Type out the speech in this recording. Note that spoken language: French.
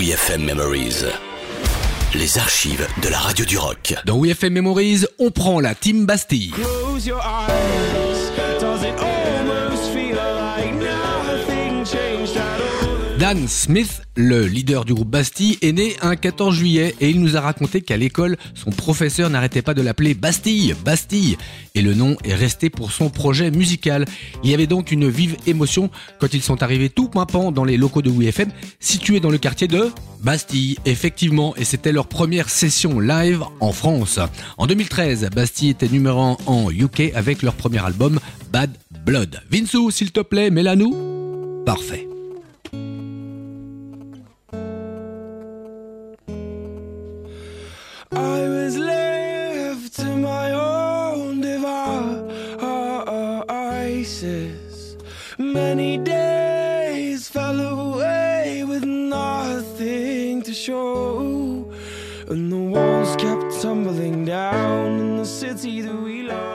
WeFM Memories. Les archives de la radio du rock. Dans WeFM Memories, on prend la Team Bastille. Close your eyes. Dan Smith, le leader du groupe Bastille, est né un 14 juillet et il nous a raconté qu'à l'école, son professeur n'arrêtait pas de l'appeler Bastille, Bastille. Et le nom est resté pour son projet musical. Il y avait donc une vive émotion quand ils sont arrivés tout pimpant dans les locaux de WeFM, situés dans le quartier de Bastille, effectivement, et c'était leur première session live en France. En 2013, Bastille était numéro 1 en UK avec leur premier album Bad Blood. Vinsou, s'il te plaît, mets-la nous. Parfait. Many days fell away with nothing to show. And the walls kept tumbling down in the city that we love.